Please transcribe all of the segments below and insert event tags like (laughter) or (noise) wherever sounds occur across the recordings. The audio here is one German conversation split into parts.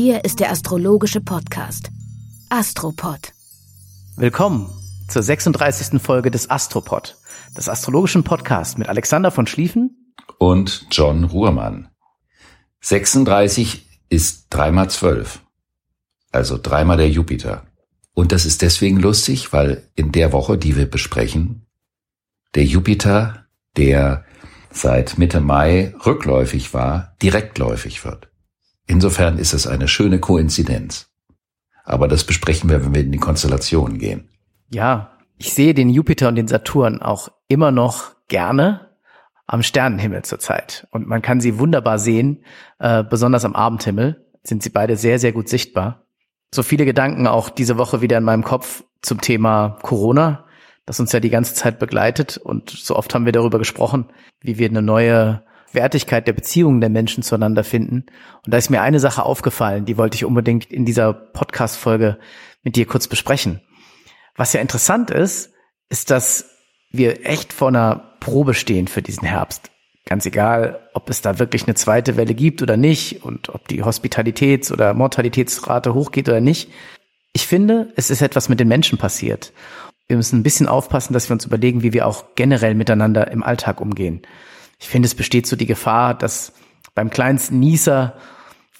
Hier ist der astrologische Podcast Astropod. Willkommen zur 36. Folge des Astropod, des astrologischen Podcasts mit Alexander von Schlieffen und John Ruhrmann. 36 ist dreimal zwölf, also dreimal der Jupiter. Und das ist deswegen lustig, weil in der Woche, die wir besprechen, der Jupiter, der seit Mitte Mai rückläufig war, direktläufig wird. Insofern ist es eine schöne Koinzidenz. Aber das besprechen wir, wenn wir in die Konstellationen gehen. Ja, ich sehe den Jupiter und den Saturn auch immer noch gerne am Sternenhimmel zurzeit. Und man kann sie wunderbar sehen, äh, besonders am Abendhimmel sind sie beide sehr, sehr gut sichtbar. So viele Gedanken auch diese Woche wieder in meinem Kopf zum Thema Corona, das uns ja die ganze Zeit begleitet. Und so oft haben wir darüber gesprochen, wie wir eine neue Wertigkeit der Beziehungen der Menschen zueinander finden. Und da ist mir eine Sache aufgefallen, die wollte ich unbedingt in dieser Podcast-Folge mit dir kurz besprechen. Was ja interessant ist, ist, dass wir echt vor einer Probe stehen für diesen Herbst. Ganz egal, ob es da wirklich eine zweite Welle gibt oder nicht und ob die Hospitalitäts- oder Mortalitätsrate hochgeht oder nicht. Ich finde, es ist etwas mit den Menschen passiert. Wir müssen ein bisschen aufpassen, dass wir uns überlegen, wie wir auch generell miteinander im Alltag umgehen. Ich finde, es besteht so die Gefahr, dass beim kleinsten Nieser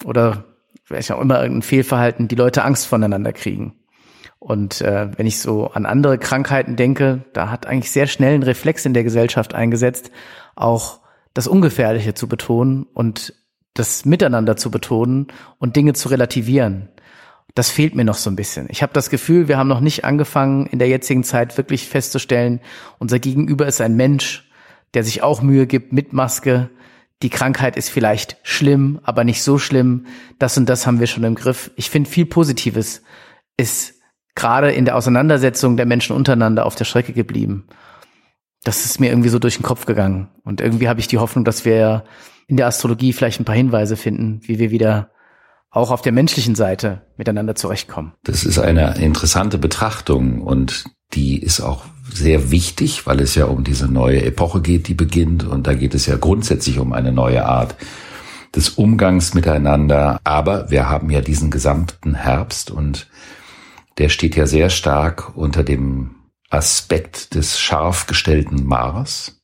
oder vielleicht auch immer irgendein Fehlverhalten die Leute Angst voneinander kriegen. Und äh, wenn ich so an andere Krankheiten denke, da hat eigentlich sehr schnell ein Reflex in der Gesellschaft eingesetzt, auch das Ungefährliche zu betonen und das Miteinander zu betonen und Dinge zu relativieren. Das fehlt mir noch so ein bisschen. Ich habe das Gefühl, wir haben noch nicht angefangen, in der jetzigen Zeit wirklich festzustellen, unser Gegenüber ist ein Mensch, der sich auch Mühe gibt mit Maske. Die Krankheit ist vielleicht schlimm, aber nicht so schlimm. Das und das haben wir schon im Griff. Ich finde, viel Positives ist gerade in der Auseinandersetzung der Menschen untereinander auf der Strecke geblieben. Das ist mir irgendwie so durch den Kopf gegangen. Und irgendwie habe ich die Hoffnung, dass wir in der Astrologie vielleicht ein paar Hinweise finden, wie wir wieder auch auf der menschlichen Seite miteinander zurechtkommen. Das ist eine interessante Betrachtung und die ist auch sehr wichtig, weil es ja um diese neue Epoche geht, die beginnt. Und da geht es ja grundsätzlich um eine neue Art des Umgangs miteinander. Aber wir haben ja diesen gesamten Herbst und der steht ja sehr stark unter dem Aspekt des scharf gestellten Mars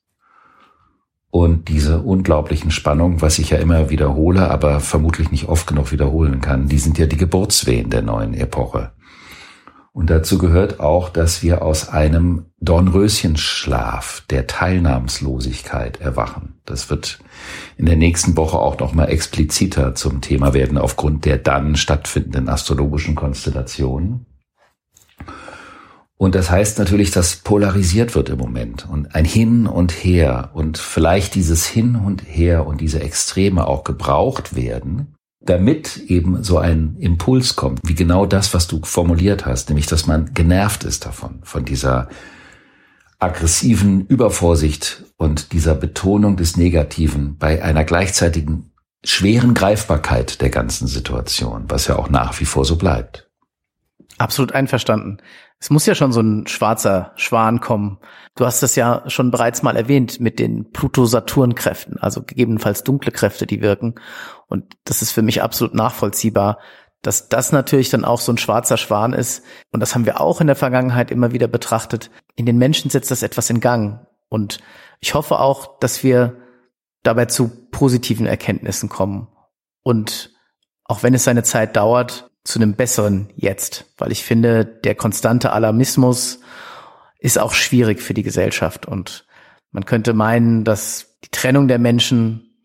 und diese unglaublichen Spannungen, was ich ja immer wiederhole, aber vermutlich nicht oft genug wiederholen kann, die sind ja die Geburtswehen der neuen Epoche. Und dazu gehört auch, dass wir aus einem Dornröschenschlaf der Teilnahmslosigkeit erwachen. Das wird in der nächsten Woche auch noch mal expliziter zum Thema werden aufgrund der dann stattfindenden astrologischen Konstellationen. Und das heißt natürlich, dass polarisiert wird im Moment und ein Hin und Her und vielleicht dieses Hin und Her und diese Extreme auch gebraucht werden, damit eben so ein Impuls kommt, wie genau das, was du formuliert hast, nämlich dass man genervt ist davon, von dieser aggressiven Übervorsicht und dieser Betonung des Negativen bei einer gleichzeitigen schweren Greifbarkeit der ganzen Situation, was ja auch nach wie vor so bleibt. Absolut einverstanden. Es muss ja schon so ein schwarzer Schwan kommen. Du hast es ja schon bereits mal erwähnt mit den Pluto-Saturn-Kräften, also gegebenenfalls dunkle Kräfte, die wirken. Und das ist für mich absolut nachvollziehbar, dass das natürlich dann auch so ein schwarzer Schwan ist. Und das haben wir auch in der Vergangenheit immer wieder betrachtet. In den Menschen setzt das etwas in Gang. Und ich hoffe auch, dass wir dabei zu positiven Erkenntnissen kommen. Und auch wenn es seine Zeit dauert, zu einem besseren Jetzt, weil ich finde, der konstante Alarmismus ist auch schwierig für die Gesellschaft und man könnte meinen, dass die Trennung der Menschen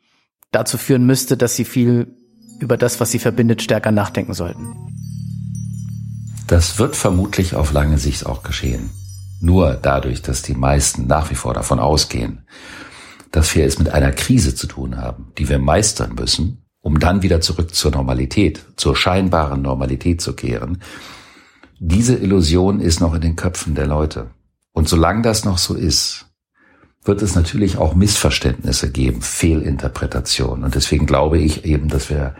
dazu führen müsste, dass sie viel über das, was sie verbindet, stärker nachdenken sollten. Das wird vermutlich auf lange Sicht auch geschehen. Nur dadurch, dass die meisten nach wie vor davon ausgehen, dass wir es mit einer Krise zu tun haben, die wir meistern müssen, um dann wieder zurück zur Normalität, zur scheinbaren Normalität zu kehren. Diese Illusion ist noch in den Köpfen der Leute. Und solange das noch so ist, wird es natürlich auch Missverständnisse geben, Fehlinterpretationen. Und deswegen glaube ich eben, dass wir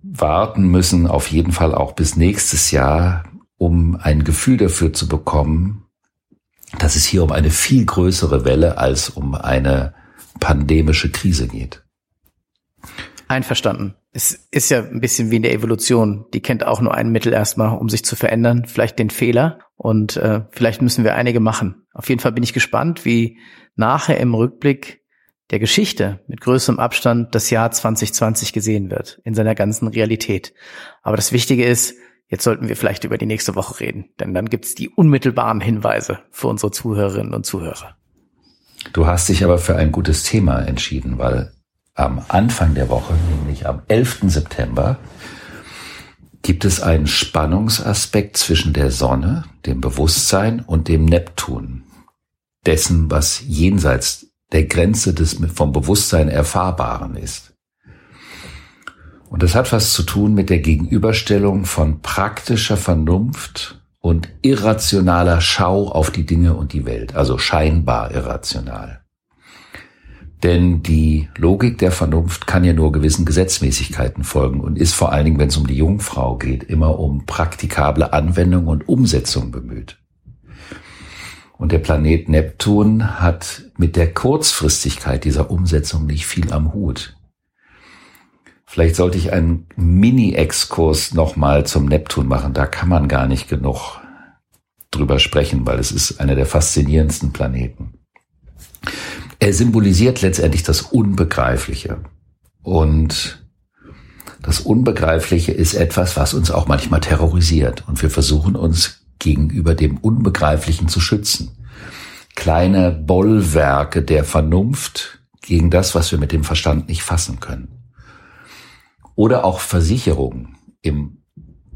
warten müssen, auf jeden Fall auch bis nächstes Jahr, um ein Gefühl dafür zu bekommen, dass es hier um eine viel größere Welle als um eine pandemische Krise geht. Einverstanden. Es ist ja ein bisschen wie in der Evolution. Die kennt auch nur ein Mittel erstmal, um sich zu verändern, vielleicht den Fehler. Und äh, vielleicht müssen wir einige machen. Auf jeden Fall bin ich gespannt, wie nachher im Rückblick der Geschichte mit größerem Abstand das Jahr 2020 gesehen wird, in seiner ganzen Realität. Aber das Wichtige ist, jetzt sollten wir vielleicht über die nächste Woche reden, denn dann gibt's die unmittelbaren Hinweise für unsere Zuhörerinnen und Zuhörer. Du hast dich aber für ein gutes Thema entschieden, weil am Anfang der Woche, nämlich am 11. September, gibt es einen Spannungsaspekt zwischen der Sonne, dem Bewusstsein und dem Neptun, dessen, was jenseits der Grenze des vom Bewusstsein Erfahrbaren ist. Und das hat was zu tun mit der Gegenüberstellung von praktischer Vernunft und irrationaler Schau auf die Dinge und die Welt, also scheinbar irrational. Denn die Logik der Vernunft kann ja nur gewissen Gesetzmäßigkeiten folgen und ist vor allen Dingen, wenn es um die Jungfrau geht, immer um praktikable Anwendung und Umsetzung bemüht. Und der Planet Neptun hat mit der Kurzfristigkeit dieser Umsetzung nicht viel am Hut. Vielleicht sollte ich einen Mini-Exkurs nochmal zum Neptun machen. Da kann man gar nicht genug drüber sprechen, weil es ist einer der faszinierendsten Planeten. Er symbolisiert letztendlich das Unbegreifliche. Und das Unbegreifliche ist etwas, was uns auch manchmal terrorisiert. Und wir versuchen uns gegenüber dem Unbegreiflichen zu schützen. Kleine Bollwerke der Vernunft gegen das, was wir mit dem Verstand nicht fassen können. Oder auch Versicherungen im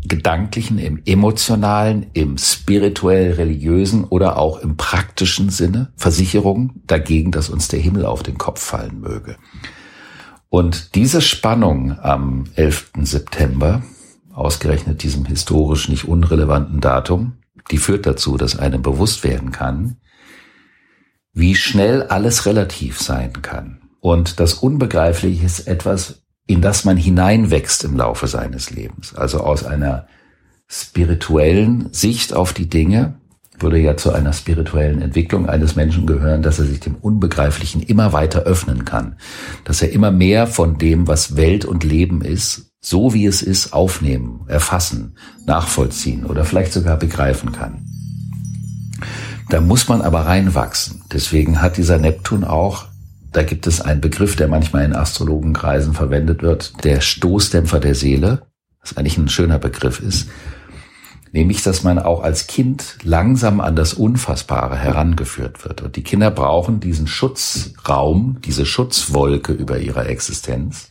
gedanklichen, im emotionalen, im spirituell-religiösen oder auch im praktischen Sinne Versicherung dagegen, dass uns der Himmel auf den Kopf fallen möge. Und diese Spannung am 11. September, ausgerechnet diesem historisch nicht unrelevanten Datum, die führt dazu, dass einem bewusst werden kann, wie schnell alles relativ sein kann. Und das Unbegreifliche ist etwas, in das man hineinwächst im Laufe seines Lebens. Also aus einer spirituellen Sicht auf die Dinge würde ja zu einer spirituellen Entwicklung eines Menschen gehören, dass er sich dem Unbegreiflichen immer weiter öffnen kann, dass er immer mehr von dem, was Welt und Leben ist, so wie es ist, aufnehmen, erfassen, nachvollziehen oder vielleicht sogar begreifen kann. Da muss man aber reinwachsen. Deswegen hat dieser Neptun auch da gibt es einen Begriff, der manchmal in Astrologenkreisen verwendet wird, der Stoßdämpfer der Seele, was eigentlich ein schöner Begriff ist. Nämlich, dass man auch als Kind langsam an das Unfassbare herangeführt wird. Und die Kinder brauchen diesen Schutzraum, diese Schutzwolke über ihrer Existenz,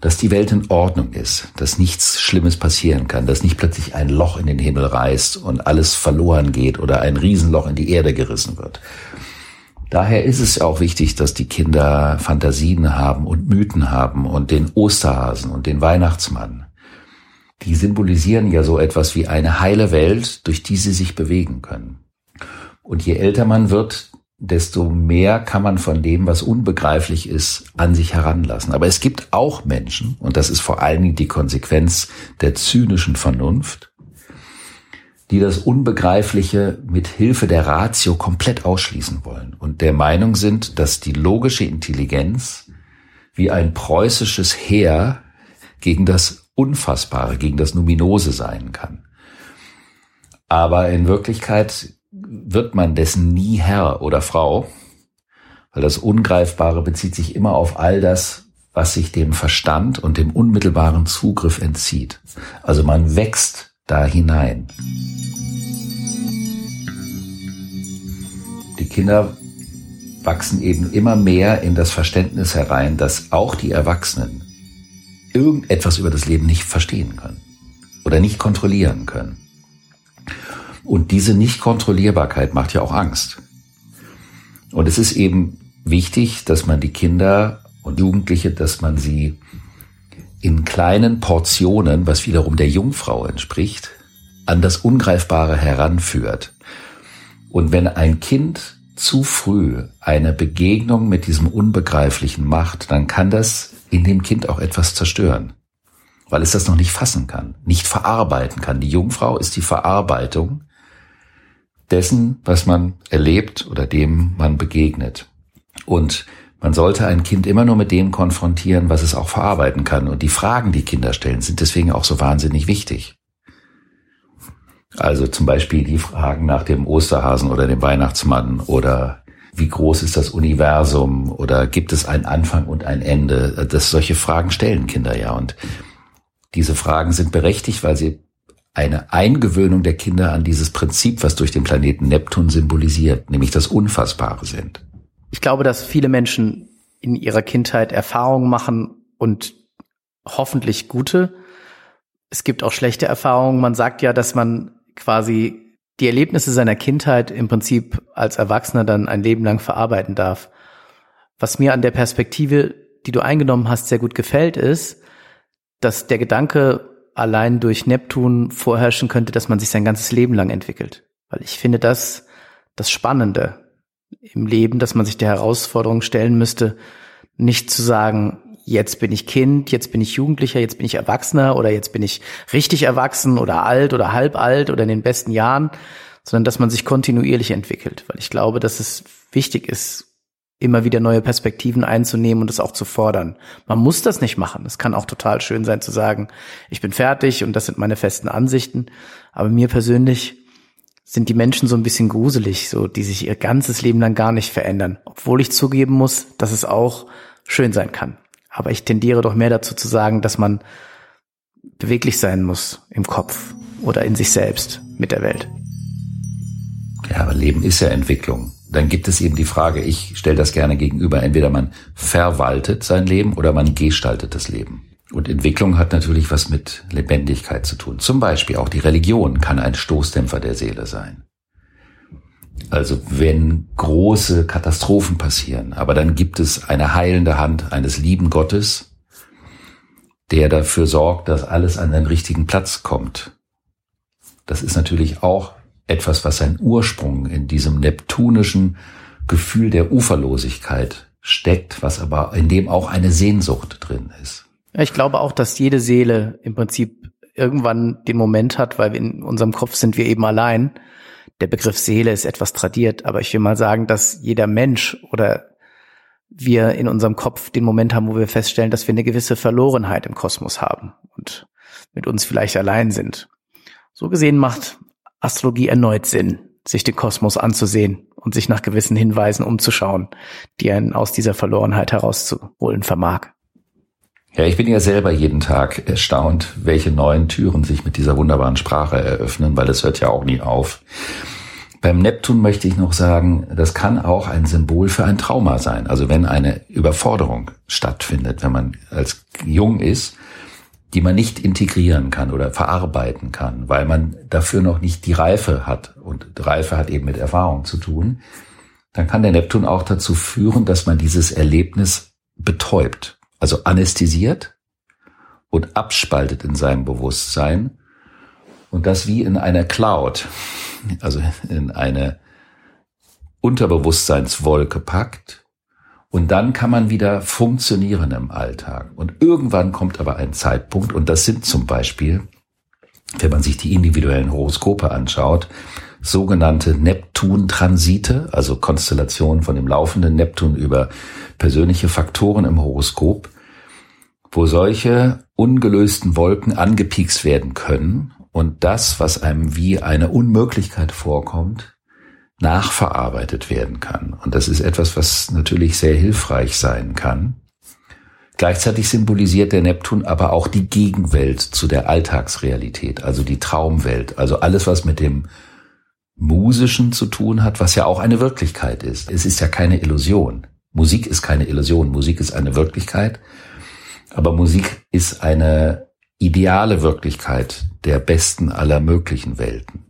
dass die Welt in Ordnung ist, dass nichts Schlimmes passieren kann, dass nicht plötzlich ein Loch in den Himmel reißt und alles verloren geht oder ein Riesenloch in die Erde gerissen wird. Daher ist es auch wichtig, dass die Kinder Fantasien haben und Mythen haben und den Osterhasen und den Weihnachtsmann. Die symbolisieren ja so etwas wie eine heile Welt, durch die sie sich bewegen können. Und je älter man wird, desto mehr kann man von dem, was unbegreiflich ist, an sich heranlassen. Aber es gibt auch Menschen, und das ist vor allen Dingen die Konsequenz der zynischen Vernunft, die das Unbegreifliche mit Hilfe der Ratio komplett ausschließen wollen und der Meinung sind, dass die logische Intelligenz wie ein preußisches Heer gegen das Unfassbare, gegen das Numinose sein kann. Aber in Wirklichkeit wird man dessen nie Herr oder Frau, weil das Ungreifbare bezieht sich immer auf all das, was sich dem Verstand und dem unmittelbaren Zugriff entzieht. Also man wächst da hinein. Die Kinder wachsen eben immer mehr in das Verständnis herein, dass auch die Erwachsenen irgendetwas über das Leben nicht verstehen können oder nicht kontrollieren können. Und diese Nichtkontrollierbarkeit macht ja auch Angst. Und es ist eben wichtig, dass man die Kinder und Jugendliche, dass man sie in kleinen Portionen, was wiederum der Jungfrau entspricht, an das Ungreifbare heranführt. Und wenn ein Kind zu früh eine Begegnung mit diesem Unbegreiflichen macht, dann kann das in dem Kind auch etwas zerstören, weil es das noch nicht fassen kann, nicht verarbeiten kann. Die Jungfrau ist die Verarbeitung dessen, was man erlebt oder dem man begegnet. Und man sollte ein Kind immer nur mit dem konfrontieren, was es auch verarbeiten kann. Und die Fragen, die Kinder stellen, sind deswegen auch so wahnsinnig wichtig. Also zum Beispiel die Fragen nach dem Osterhasen oder dem Weihnachtsmann oder wie groß ist das Universum oder gibt es einen Anfang und ein Ende? Das solche Fragen stellen Kinder ja und diese Fragen sind berechtigt, weil sie eine Eingewöhnung der Kinder an dieses Prinzip, was durch den Planeten Neptun symbolisiert, nämlich das Unfassbare sind. Ich glaube, dass viele Menschen in ihrer Kindheit Erfahrungen machen und hoffentlich gute. Es gibt auch schlechte Erfahrungen. Man sagt ja, dass man quasi die Erlebnisse seiner Kindheit im Prinzip als Erwachsener dann ein Leben lang verarbeiten darf. Was mir an der Perspektive, die du eingenommen hast, sehr gut gefällt, ist, dass der Gedanke allein durch Neptun vorherrschen könnte, dass man sich sein ganzes Leben lang entwickelt. Weil ich finde das das Spannende im Leben, dass man sich der Herausforderung stellen müsste, nicht zu sagen, jetzt bin ich Kind, jetzt bin ich Jugendlicher, jetzt bin ich Erwachsener oder jetzt bin ich richtig erwachsen oder alt oder halb alt oder in den besten Jahren, sondern dass man sich kontinuierlich entwickelt, weil ich glaube, dass es wichtig ist, immer wieder neue Perspektiven einzunehmen und es auch zu fordern. Man muss das nicht machen. Es kann auch total schön sein zu sagen, ich bin fertig und das sind meine festen Ansichten. Aber mir persönlich sind die Menschen so ein bisschen gruselig, so, die sich ihr ganzes Leben lang gar nicht verändern. Obwohl ich zugeben muss, dass es auch schön sein kann. Aber ich tendiere doch mehr dazu zu sagen, dass man beweglich sein muss im Kopf oder in sich selbst mit der Welt. Ja, aber Leben ist ja Entwicklung. Dann gibt es eben die Frage, ich stelle das gerne gegenüber, entweder man verwaltet sein Leben oder man gestaltet das Leben. Und Entwicklung hat natürlich was mit Lebendigkeit zu tun. Zum Beispiel auch die Religion kann ein Stoßdämpfer der Seele sein. Also wenn große Katastrophen passieren, aber dann gibt es eine heilende Hand eines lieben Gottes, der dafür sorgt, dass alles an den richtigen Platz kommt. Das ist natürlich auch etwas, was seinen Ursprung in diesem neptunischen Gefühl der Uferlosigkeit steckt, was aber in dem auch eine Sehnsucht drin ist. Ich glaube auch, dass jede Seele im Prinzip irgendwann den Moment hat, weil in unserem Kopf sind wir eben allein, der Begriff Seele ist etwas tradiert, aber ich will mal sagen, dass jeder Mensch oder wir in unserem Kopf den Moment haben, wo wir feststellen, dass wir eine gewisse Verlorenheit im Kosmos haben und mit uns vielleicht allein sind. So gesehen macht Astrologie erneut Sinn, sich den Kosmos anzusehen und sich nach gewissen Hinweisen umzuschauen, die einen aus dieser Verlorenheit herauszuholen vermag. Ja, ich bin ja selber jeden Tag erstaunt, welche neuen Türen sich mit dieser wunderbaren Sprache eröffnen, weil es hört ja auch nie auf. Beim Neptun möchte ich noch sagen, das kann auch ein Symbol für ein Trauma sein. Also wenn eine Überforderung stattfindet, wenn man als jung ist, die man nicht integrieren kann oder verarbeiten kann, weil man dafür noch nicht die Reife hat. Und Reife hat eben mit Erfahrung zu tun. Dann kann der Neptun auch dazu führen, dass man dieses Erlebnis betäubt also anästhesiert und abspaltet in seinem Bewusstsein und das wie in einer Cloud, (laughs) also in eine Unterbewusstseinswolke packt und dann kann man wieder funktionieren im Alltag. Und irgendwann kommt aber ein Zeitpunkt und das sind zum Beispiel, wenn man sich die individuellen Horoskope anschaut, sogenannte Neptun-Transite, also Konstellationen von dem laufenden Neptun über persönliche Faktoren im Horoskop, wo solche ungelösten Wolken angepiekst werden können und das, was einem wie eine Unmöglichkeit vorkommt, nachverarbeitet werden kann. Und das ist etwas, was natürlich sehr hilfreich sein kann. Gleichzeitig symbolisiert der Neptun aber auch die Gegenwelt zu der Alltagsrealität, also die Traumwelt, also alles, was mit dem Musischen zu tun hat, was ja auch eine Wirklichkeit ist. Es ist ja keine Illusion. Musik ist keine Illusion, Musik ist eine Wirklichkeit, aber Musik ist eine ideale Wirklichkeit der besten aller möglichen Welten.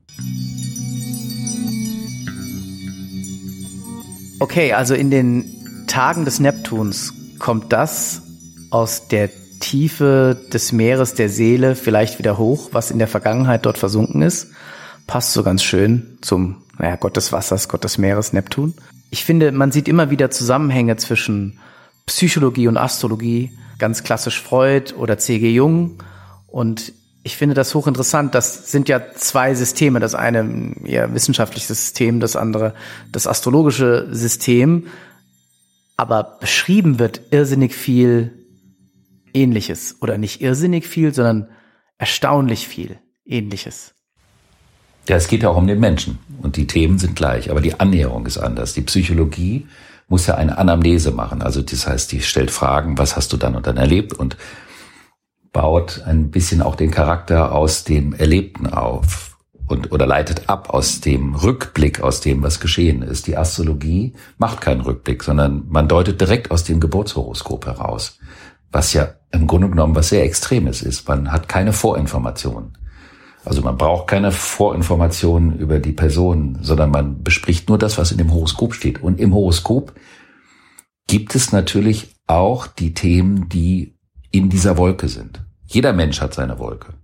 Okay, also in den Tagen des Neptuns kommt das aus der Tiefe des Meeres der Seele vielleicht wieder hoch, was in der Vergangenheit dort versunken ist. Passt so ganz schön zum naja, Gott des Wassers, Gott des Meeres, Neptun. Ich finde, man sieht immer wieder Zusammenhänge zwischen Psychologie und Astrologie, ganz klassisch Freud oder C.G. Jung. Und ich finde das hochinteressant. Das sind ja zwei Systeme. Das eine ein eher wissenschaftliches System, das andere das astrologische System. Aber beschrieben wird irrsinnig viel Ähnliches. Oder nicht irrsinnig viel, sondern erstaunlich viel Ähnliches. Ja, es geht ja auch um den Menschen und die Themen sind gleich, aber die Annäherung ist anders. Die Psychologie muss ja eine Anamnese machen. Also das heißt, die stellt Fragen, was hast du dann und dann erlebt und baut ein bisschen auch den Charakter aus dem Erlebten auf und oder leitet ab aus dem Rückblick, aus dem, was geschehen ist. Die Astrologie macht keinen Rückblick, sondern man deutet direkt aus dem Geburtshoroskop heraus, was ja im Grunde genommen was sehr Extremes ist. Man hat keine Vorinformationen. Also man braucht keine Vorinformationen über die Person, sondern man bespricht nur das, was in dem Horoskop steht. Und im Horoskop gibt es natürlich auch die Themen, die in dieser Wolke sind. Jeder Mensch hat seine Wolke.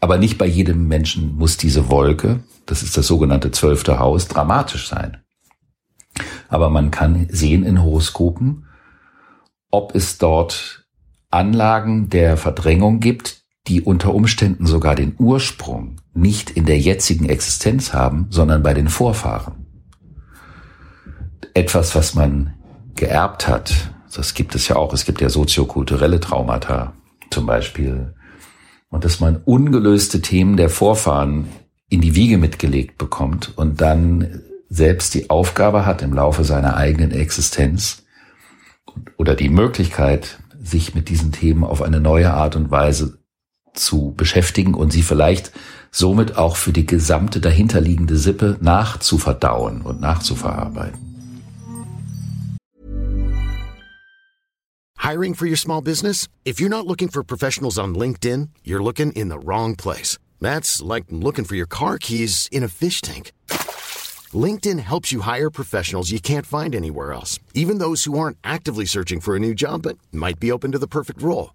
Aber nicht bei jedem Menschen muss diese Wolke, das ist das sogenannte zwölfte Haus, dramatisch sein. Aber man kann sehen in Horoskopen, ob es dort Anlagen der Verdrängung gibt, die unter Umständen sogar den Ursprung nicht in der jetzigen Existenz haben, sondern bei den Vorfahren. Etwas, was man geerbt hat, das gibt es ja auch, es gibt ja soziokulturelle Traumata zum Beispiel, und dass man ungelöste Themen der Vorfahren in die Wiege mitgelegt bekommt und dann selbst die Aufgabe hat, im Laufe seiner eigenen Existenz oder die Möglichkeit, sich mit diesen Themen auf eine neue Art und Weise zu beschäftigen und sie vielleicht somit auch für die gesamte dahinterliegende Sippe nachzuverdauen und nachzuverarbeiten. Hiring for your small business? If you're not looking for professionals on LinkedIn, you're looking in the wrong place. That's like looking for your car keys in a fish tank. LinkedIn helps you hire professionals you can't find anywhere else, even those who aren't actively searching for a new job but might be open to the perfect role.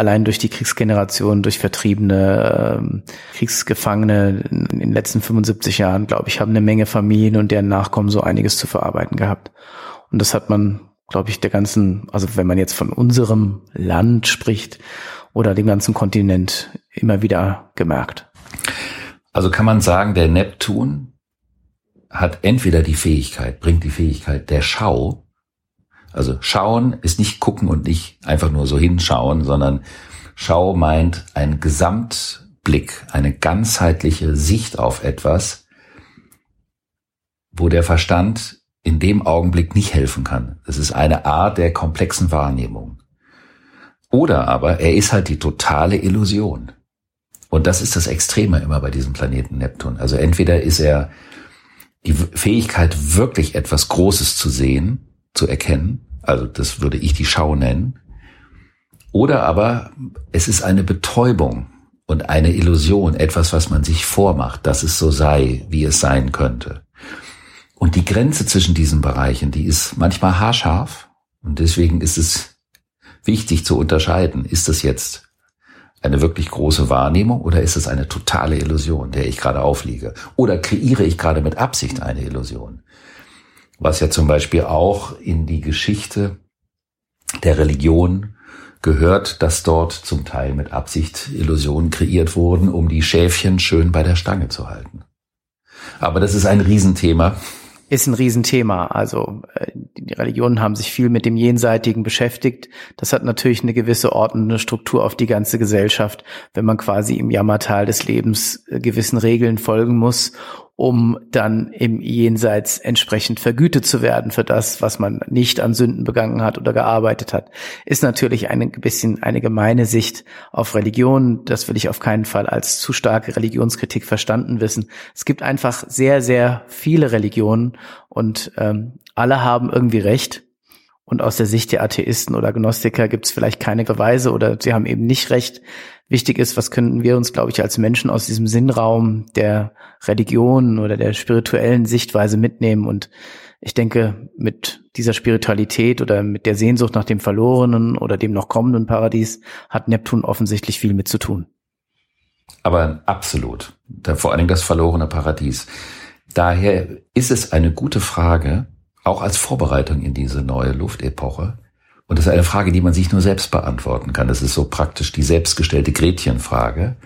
allein durch die Kriegsgeneration, durch Vertriebene, ähm, Kriegsgefangene in den letzten 75 Jahren, glaube ich, haben eine Menge Familien und deren Nachkommen so einiges zu verarbeiten gehabt. Und das hat man, glaube ich, der ganzen, also wenn man jetzt von unserem Land spricht oder dem ganzen Kontinent immer wieder gemerkt. Also kann man sagen, der Neptun hat entweder die Fähigkeit, bringt die Fähigkeit der Schau, also schauen ist nicht gucken und nicht einfach nur so hinschauen, sondern Schau meint ein Gesamtblick, eine ganzheitliche Sicht auf etwas, wo der Verstand in dem Augenblick nicht helfen kann. Es ist eine Art der komplexen Wahrnehmung. Oder aber er ist halt die totale Illusion. Und das ist das Extreme immer bei diesem Planeten Neptun. Also entweder ist er die Fähigkeit, wirklich etwas Großes zu sehen, zu erkennen. Also das würde ich die Schau nennen. Oder aber es ist eine Betäubung und eine Illusion, etwas, was man sich vormacht, dass es so sei, wie es sein könnte. Und die Grenze zwischen diesen Bereichen, die ist manchmal haarscharf. Und deswegen ist es wichtig zu unterscheiden, ist das jetzt eine wirklich große Wahrnehmung oder ist es eine totale Illusion, der ich gerade aufliege? Oder kreiere ich gerade mit Absicht eine Illusion? Was ja zum Beispiel auch in die Geschichte der Religion gehört, dass dort zum Teil mit Absicht Illusionen kreiert wurden, um die Schäfchen schön bei der Stange zu halten. Aber das ist ein Riesenthema. Ist ein Riesenthema. Also äh, die Religionen haben sich viel mit dem Jenseitigen beschäftigt. Das hat natürlich eine gewisse ordnende Struktur auf die ganze Gesellschaft, wenn man quasi im Jammertal des Lebens äh, gewissen Regeln folgen muss um dann im Jenseits entsprechend vergütet zu werden für das, was man nicht an Sünden begangen hat oder gearbeitet hat, ist natürlich ein bisschen eine gemeine Sicht auf Religion. Das will ich auf keinen Fall als zu starke Religionskritik verstanden wissen. Es gibt einfach sehr, sehr viele Religionen und ähm, alle haben irgendwie recht. Und aus der Sicht der Atheisten oder Gnostiker gibt es vielleicht keine Beweise oder sie haben eben nicht recht. Wichtig ist, was können wir uns, glaube ich, als Menschen aus diesem Sinnraum der Religion oder der spirituellen Sichtweise mitnehmen. Und ich denke, mit dieser Spiritualität oder mit der Sehnsucht nach dem verlorenen oder dem noch kommenden Paradies hat Neptun offensichtlich viel mit zu tun. Aber absolut. vor allen Dingen das verlorene Paradies. Daher ist es eine gute Frage, auch als Vorbereitung in diese neue Luftepoche. Und das ist eine Frage, die man sich nur selbst beantworten kann. Das ist so praktisch die selbstgestellte Gretchenfrage.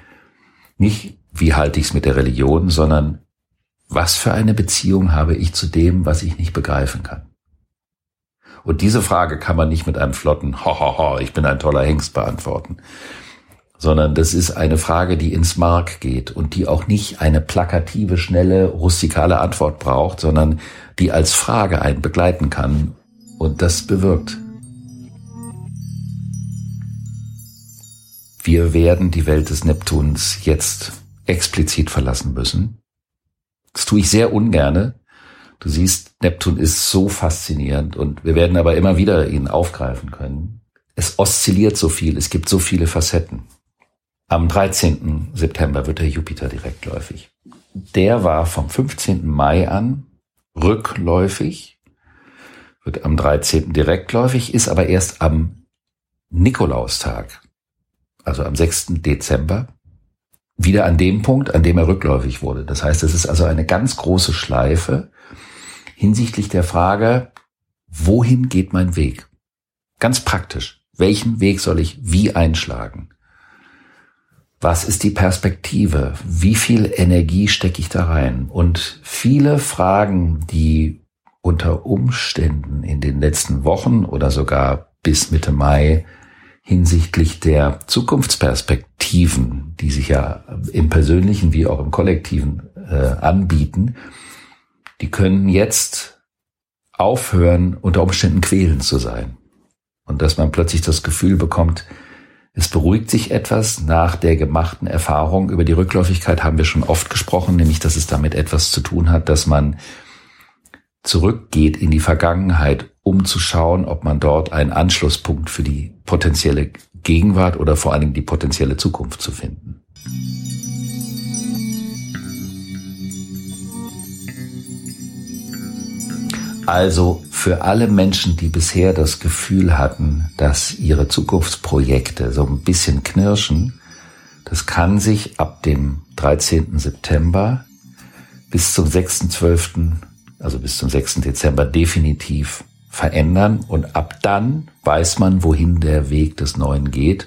Nicht, wie halte ich es mit der Religion, sondern was für eine Beziehung habe ich zu dem, was ich nicht begreifen kann? Und diese Frage kann man nicht mit einem flotten Ho, ho, ho, ich bin ein toller Hengst beantworten, sondern das ist eine Frage, die ins Mark geht und die auch nicht eine plakative, schnelle, rustikale Antwort braucht, sondern die als Frage einen begleiten kann und das bewirkt. Wir werden die Welt des Neptuns jetzt explizit verlassen müssen. Das tue ich sehr ungerne. Du siehst, Neptun ist so faszinierend und wir werden aber immer wieder ihn aufgreifen können. Es oszilliert so viel, es gibt so viele Facetten. Am 13. September wird der Jupiter direktläufig. Der war vom 15. Mai an rückläufig, wird am 13. direktläufig, ist aber erst am Nikolaustag, also am 6. Dezember, wieder an dem Punkt, an dem er rückläufig wurde. Das heißt, es ist also eine ganz große Schleife hinsichtlich der Frage, wohin geht mein Weg? Ganz praktisch. Welchen Weg soll ich wie einschlagen? Was ist die Perspektive? Wie viel Energie stecke ich da rein? Und viele Fragen, die unter Umständen in den letzten Wochen oder sogar bis Mitte Mai hinsichtlich der Zukunftsperspektiven, die sich ja im persönlichen wie auch im kollektiven äh, anbieten, die können jetzt aufhören, unter Umständen quälend zu sein. Und dass man plötzlich das Gefühl bekommt, es beruhigt sich etwas nach der gemachten Erfahrung. Über die Rückläufigkeit haben wir schon oft gesprochen, nämlich dass es damit etwas zu tun hat, dass man zurückgeht in die Vergangenheit, um zu schauen, ob man dort einen Anschlusspunkt für die potenzielle Gegenwart oder vor allen Dingen die potenzielle Zukunft zu finden. Also für alle Menschen, die bisher das Gefühl hatten, dass ihre Zukunftsprojekte so ein bisschen knirschen, das kann sich ab dem 13. September bis zum 6.12., also bis zum 6. Dezember definitiv verändern und ab dann weiß man, wohin der Weg des Neuen geht.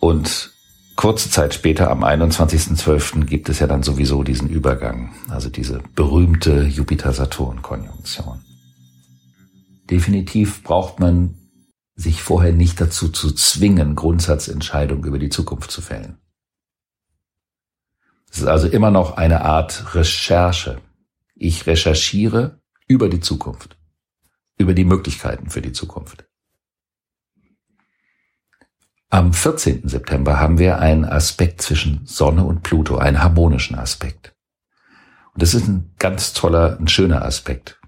Und kurze Zeit später, am 21.12., gibt es ja dann sowieso diesen Übergang, also diese berühmte Jupiter-Saturn-Konjunktion. Definitiv braucht man sich vorher nicht dazu zu zwingen, Grundsatzentscheidungen über die Zukunft zu fällen. Es ist also immer noch eine Art Recherche. Ich recherchiere über die Zukunft, über die Möglichkeiten für die Zukunft. Am 14. September haben wir einen Aspekt zwischen Sonne und Pluto, einen harmonischen Aspekt. Und das ist ein ganz toller, ein schöner Aspekt.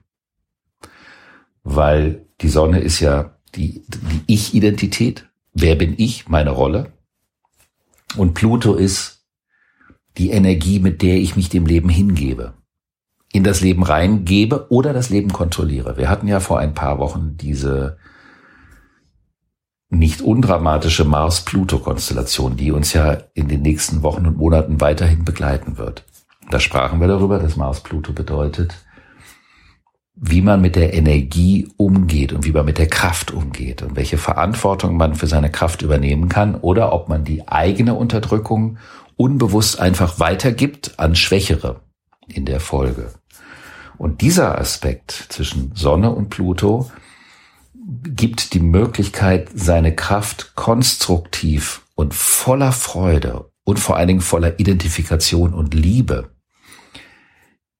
Weil die Sonne ist ja die, die Ich-Identität. Wer bin ich? Meine Rolle. Und Pluto ist die Energie, mit der ich mich dem Leben hingebe. In das Leben reingebe oder das Leben kontrolliere. Wir hatten ja vor ein paar Wochen diese nicht undramatische Mars-Pluto-Konstellation, die uns ja in den nächsten Wochen und Monaten weiterhin begleiten wird. Da sprachen wir darüber, dass Mars-Pluto bedeutet, wie man mit der Energie umgeht und wie man mit der Kraft umgeht und welche Verantwortung man für seine Kraft übernehmen kann oder ob man die eigene Unterdrückung unbewusst einfach weitergibt an Schwächere in der Folge. Und dieser Aspekt zwischen Sonne und Pluto gibt die Möglichkeit, seine Kraft konstruktiv und voller Freude und vor allen Dingen voller Identifikation und Liebe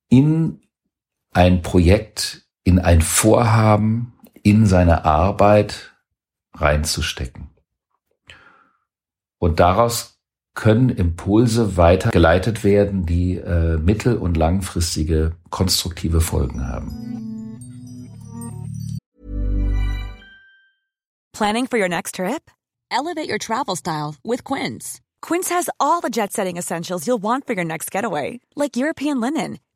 in ein Projekt, in ein Vorhaben, in seine Arbeit reinzustecken. Und daraus können Impulse weitergeleitet werden, die äh, mittel- und langfristige konstruktive Folgen haben. Planning for your next trip? Elevate your travel style with Quince. Quince has all the jet-setting essentials you'll want for your next getaway, like European linen,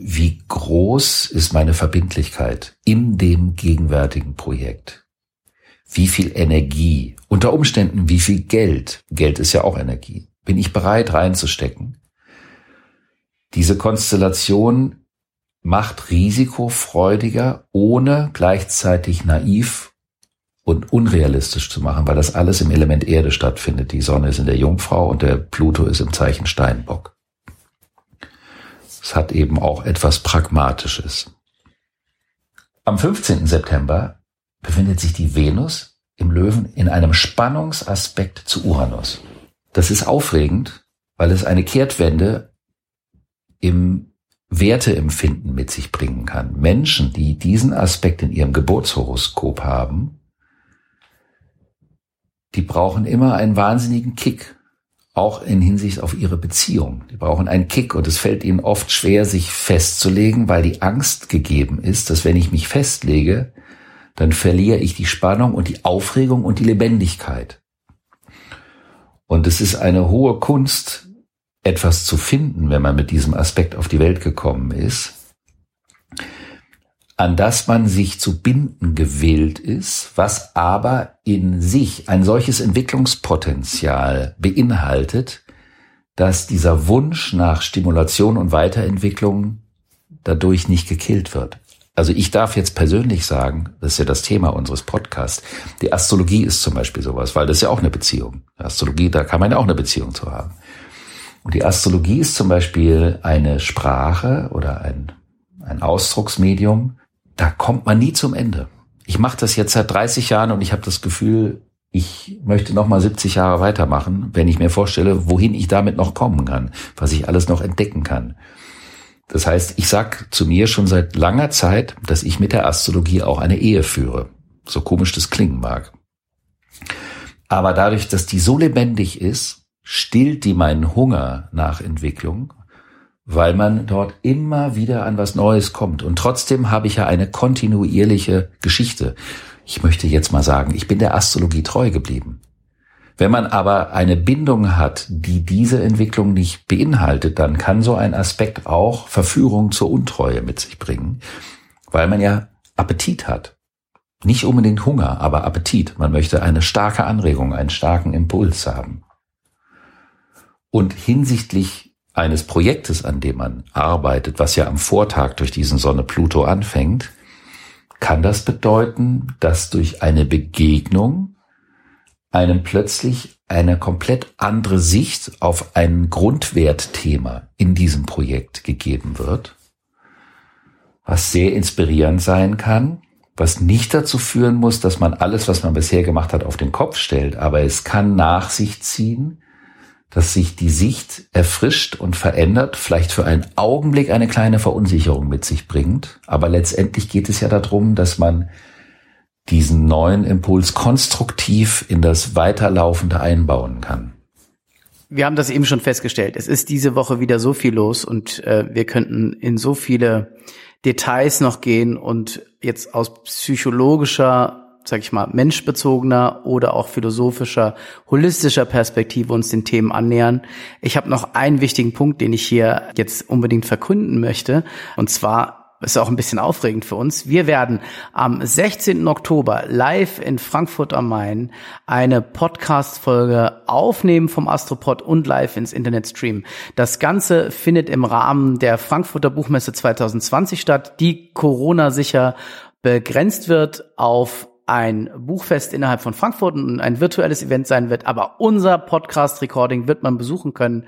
wie groß ist meine Verbindlichkeit in dem gegenwärtigen Projekt? Wie viel Energie, unter Umständen wie viel Geld, Geld ist ja auch Energie, bin ich bereit reinzustecken? Diese Konstellation macht risikofreudiger, ohne gleichzeitig naiv und unrealistisch zu machen, weil das alles im Element Erde stattfindet. Die Sonne ist in der Jungfrau und der Pluto ist im Zeichen Steinbock. Es hat eben auch etwas Pragmatisches. Am 15. September befindet sich die Venus im Löwen in einem Spannungsaspekt zu Uranus. Das ist aufregend, weil es eine Kehrtwende im Werteempfinden mit sich bringen kann. Menschen, die diesen Aspekt in ihrem Geburtshoroskop haben, die brauchen immer einen wahnsinnigen Kick, auch in Hinsicht auf ihre Beziehung. Die brauchen einen Kick und es fällt ihnen oft schwer, sich festzulegen, weil die Angst gegeben ist, dass wenn ich mich festlege, dann verliere ich die Spannung und die Aufregung und die Lebendigkeit. Und es ist eine hohe Kunst, etwas zu finden, wenn man mit diesem Aspekt auf die Welt gekommen ist, an das man sich zu binden gewählt ist, was aber in sich ein solches Entwicklungspotenzial beinhaltet, dass dieser Wunsch nach Stimulation und Weiterentwicklung dadurch nicht gekillt wird. Also ich darf jetzt persönlich sagen, das ist ja das Thema unseres Podcasts, die Astrologie ist zum Beispiel sowas, weil das ist ja auch eine Beziehung. Astrologie, da kann man ja auch eine Beziehung zu haben. Und die Astrologie ist zum Beispiel eine Sprache oder ein, ein Ausdrucksmedium, da kommt man nie zum Ende. Ich mache das jetzt seit 30 Jahren und ich habe das Gefühl, ich möchte noch mal 70 Jahre weitermachen, wenn ich mir vorstelle, wohin ich damit noch kommen kann, was ich alles noch entdecken kann. Das heißt, ich sag zu mir schon seit langer Zeit, dass ich mit der Astrologie auch eine Ehe führe. So komisch das klingen mag. Aber dadurch, dass die so lebendig ist, stillt die meinen Hunger nach Entwicklung weil man dort immer wieder an was Neues kommt. Und trotzdem habe ich ja eine kontinuierliche Geschichte. Ich möchte jetzt mal sagen, ich bin der Astrologie treu geblieben. Wenn man aber eine Bindung hat, die diese Entwicklung nicht beinhaltet, dann kann so ein Aspekt auch Verführung zur Untreue mit sich bringen, weil man ja Appetit hat. Nicht unbedingt Hunger, aber Appetit. Man möchte eine starke Anregung, einen starken Impuls haben. Und hinsichtlich eines Projektes, an dem man arbeitet, was ja am Vortag durch diesen Sonne Pluto anfängt, kann das bedeuten, dass durch eine Begegnung einem plötzlich eine komplett andere Sicht auf ein Grundwertthema in diesem Projekt gegeben wird, was sehr inspirierend sein kann, was nicht dazu führen muss, dass man alles, was man bisher gemacht hat, auf den Kopf stellt, aber es kann nach sich ziehen, dass sich die Sicht erfrischt und verändert, vielleicht für einen Augenblick eine kleine Verunsicherung mit sich bringt. Aber letztendlich geht es ja darum, dass man diesen neuen Impuls konstruktiv in das Weiterlaufende einbauen kann. Wir haben das eben schon festgestellt. Es ist diese Woche wieder so viel los und äh, wir könnten in so viele Details noch gehen und jetzt aus psychologischer sag ich mal, menschbezogener oder auch philosophischer, holistischer Perspektive uns den Themen annähern. Ich habe noch einen wichtigen Punkt, den ich hier jetzt unbedingt verkünden möchte. Und zwar ist auch ein bisschen aufregend für uns. Wir werden am 16. Oktober live in Frankfurt am Main eine Podcast-Folge aufnehmen vom Astropod und live ins Internet streamen. Das Ganze findet im Rahmen der Frankfurter Buchmesse 2020 statt, die Corona sicher begrenzt wird auf ein Buchfest innerhalb von Frankfurt und ein virtuelles Event sein wird, aber unser Podcast-Recording wird man besuchen können.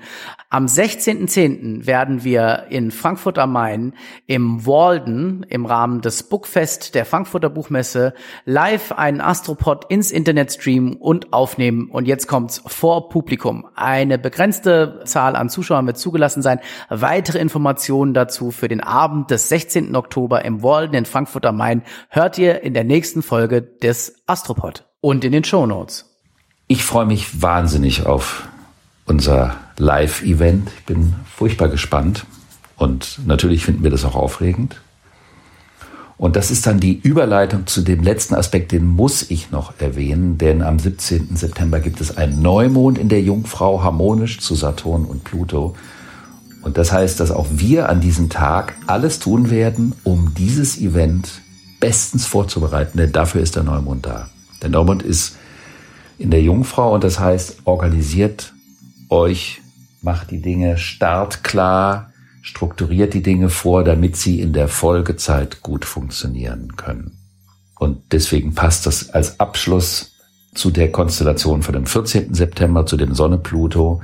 Am 16.10. werden wir in Frankfurt am Main im Walden im Rahmen des Bookfest der Frankfurter Buchmesse live einen Astropod ins Internet streamen und aufnehmen. Und jetzt kommt's vor Publikum. Eine begrenzte Zahl an Zuschauern wird zugelassen sein. Weitere Informationen dazu für den Abend des 16. Oktober im Walden in Frankfurt am Main hört ihr in der nächsten Folge des Astropod und in den Show Notes. Ich freue mich wahnsinnig auf unser Live-Event. Ich bin furchtbar gespannt und natürlich finden wir das auch aufregend. Und das ist dann die Überleitung zu dem letzten Aspekt, den muss ich noch erwähnen, denn am 17. September gibt es einen Neumond in der Jungfrau, harmonisch zu Saturn und Pluto. Und das heißt, dass auch wir an diesem Tag alles tun werden, um dieses Event bestens vorzubereiten, denn dafür ist der Neumond da. Der Neumond ist in der Jungfrau und das heißt, organisiert euch, macht die Dinge startklar, strukturiert die Dinge vor, damit sie in der Folgezeit gut funktionieren können. Und deswegen passt das als Abschluss zu der Konstellation von dem 14. September, zu dem Sonne Pluto,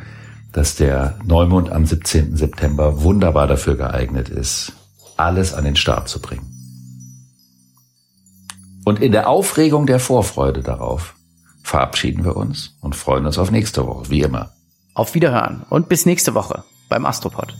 dass der Neumond am 17. September wunderbar dafür geeignet ist, alles an den Start zu bringen. Und in der Aufregung der Vorfreude darauf verabschieden wir uns und freuen uns auf nächste Woche, wie immer. Auf Wiederhören und bis nächste Woche beim Astropod.